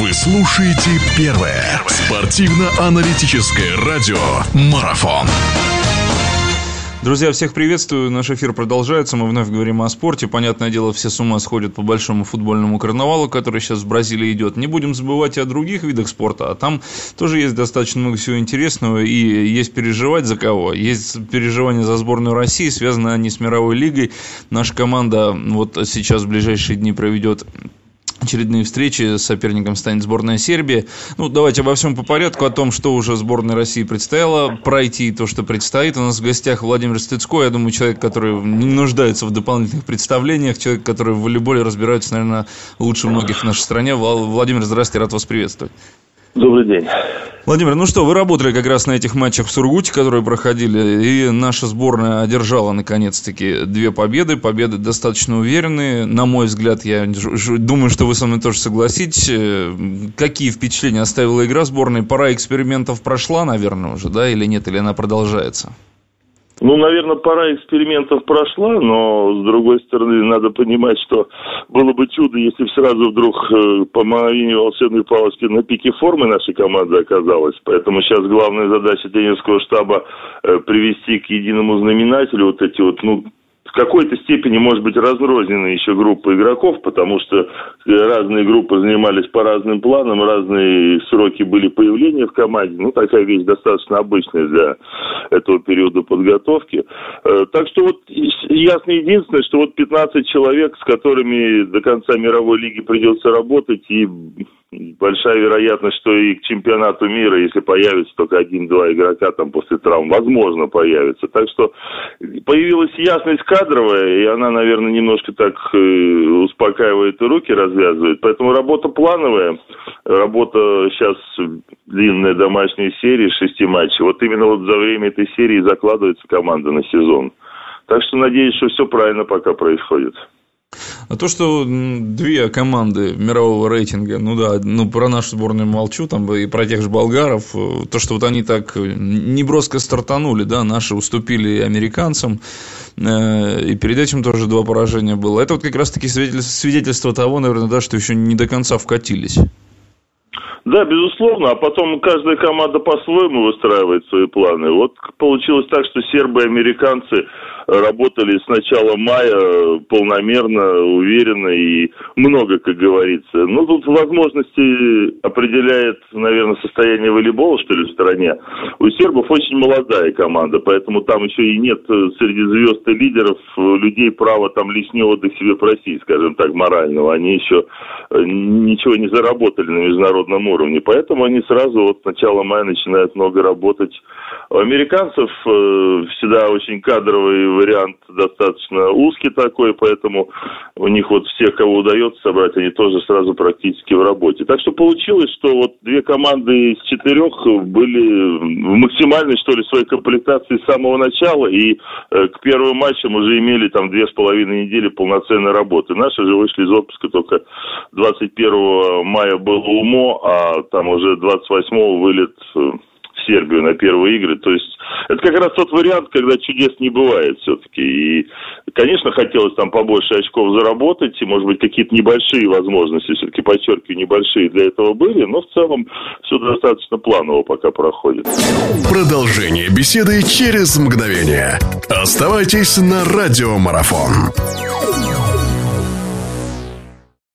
Вы слушаете первое спортивно-аналитическое радио «Марафон». Друзья, всех приветствую. Наш эфир продолжается. Мы вновь говорим о спорте. Понятное дело, все с ума сходят по большому футбольному карнавалу, который сейчас в Бразилии идет. Не будем забывать и о других видах спорта. А там тоже есть достаточно много всего интересного. И есть переживать за кого. Есть переживания за сборную России. Связаны они с мировой лигой. Наша команда вот сейчас в ближайшие дни проведет очередные встречи с соперником станет сборная Сербии. Ну, давайте обо всем по порядку, о том, что уже сборной России предстояло пройти, то, что предстоит. У нас в гостях Владимир Стыцко, я думаю, человек, который не нуждается в дополнительных представлениях, человек, который в волейболе разбирается, наверное, лучше многих в нашей стране. Владимир, здравствуйте, рад вас приветствовать. Добрый день. Владимир, ну что, вы работали как раз на этих матчах в Сургуте, которые проходили, и наша сборная одержала, наконец-таки, две победы. Победы достаточно уверенные. На мой взгляд, я думаю, что вы со мной тоже согласитесь. Э, какие впечатления оставила игра сборной? Пора экспериментов прошла, наверное, уже, да, или нет, или она продолжается? Ну, наверное, пора экспериментов прошла, но, с другой стороны, надо понимать, что было бы чудо, если бы сразу вдруг э, по мановению волшебной палочки на пике формы нашей команды оказалась. Поэтому сейчас главная задача тренерского штаба э, привести к единому знаменателю вот эти вот, ну, в какой-то степени, может быть, разрознены еще группы игроков, потому что разные группы занимались по разным планам, разные сроки были появления в команде. Ну, такая вещь достаточно обычная для этого подготовки. Э, так что вот ясно единственное, что вот 15 человек, с которыми до конца мировой лиги придется работать, и большая вероятность, что и к чемпионату мира, если появится только один-два игрока там после травм, возможно, появится. Так что появилась ясность кадровая, и она, наверное, немножко так э, успокаивает и руки развязывает. Поэтому работа плановая, работа сейчас длинная домашняя серия, шести матчей. Вот именно вот за время этой серии закладывается команда на сезон. Так что надеюсь, что все правильно пока происходит. А то, что две команды мирового рейтинга, ну да, ну про нашу сборную молчу, там и про тех же болгаров, э, то, что вот они так неброско стартанули, да, наши уступили американцам, э, и перед этим тоже два поражения было. Это вот как раз-таки свидетельство, свидетельство того, наверное, да, что еще не до конца вкатились. Да, безусловно, а потом каждая команда по-своему выстраивает свои планы. Вот получилось так, что сербы и американцы работали с начала мая полномерно, уверенно и много, как говорится. Ну, тут возможности определяет, наверное, состояние волейбола, что ли, в стране. У сербов очень молодая команда, поэтому там еще и нет среди звезд и лидеров людей права там лишний отдых себе просить, скажем так, морального. Они еще э, ничего не заработали на международном уровне, поэтому они сразу вот с начала мая начинают много работать. У американцев э, всегда очень кадровые вариант достаточно узкий такой, поэтому у них вот всех, кого удается собрать, они тоже сразу практически в работе. Так что получилось, что вот две команды из четырех были в максимальной, что ли, своей комплектации с самого начала, и э, к первым матчам уже имели там две с половиной недели полноценной работы. Наши же вышли из отпуска только 21 мая было УМО, а там уже 28 вылет э, Сербию на первые игры. То есть это как раз тот вариант, когда чудес не бывает все-таки. И, конечно, хотелось там побольше очков заработать, и, может быть, какие-то небольшие возможности, все-таки, подчеркиваю, небольшие для этого были, но в целом все достаточно планово пока проходит. Продолжение беседы через мгновение. Оставайтесь на радиомарафон.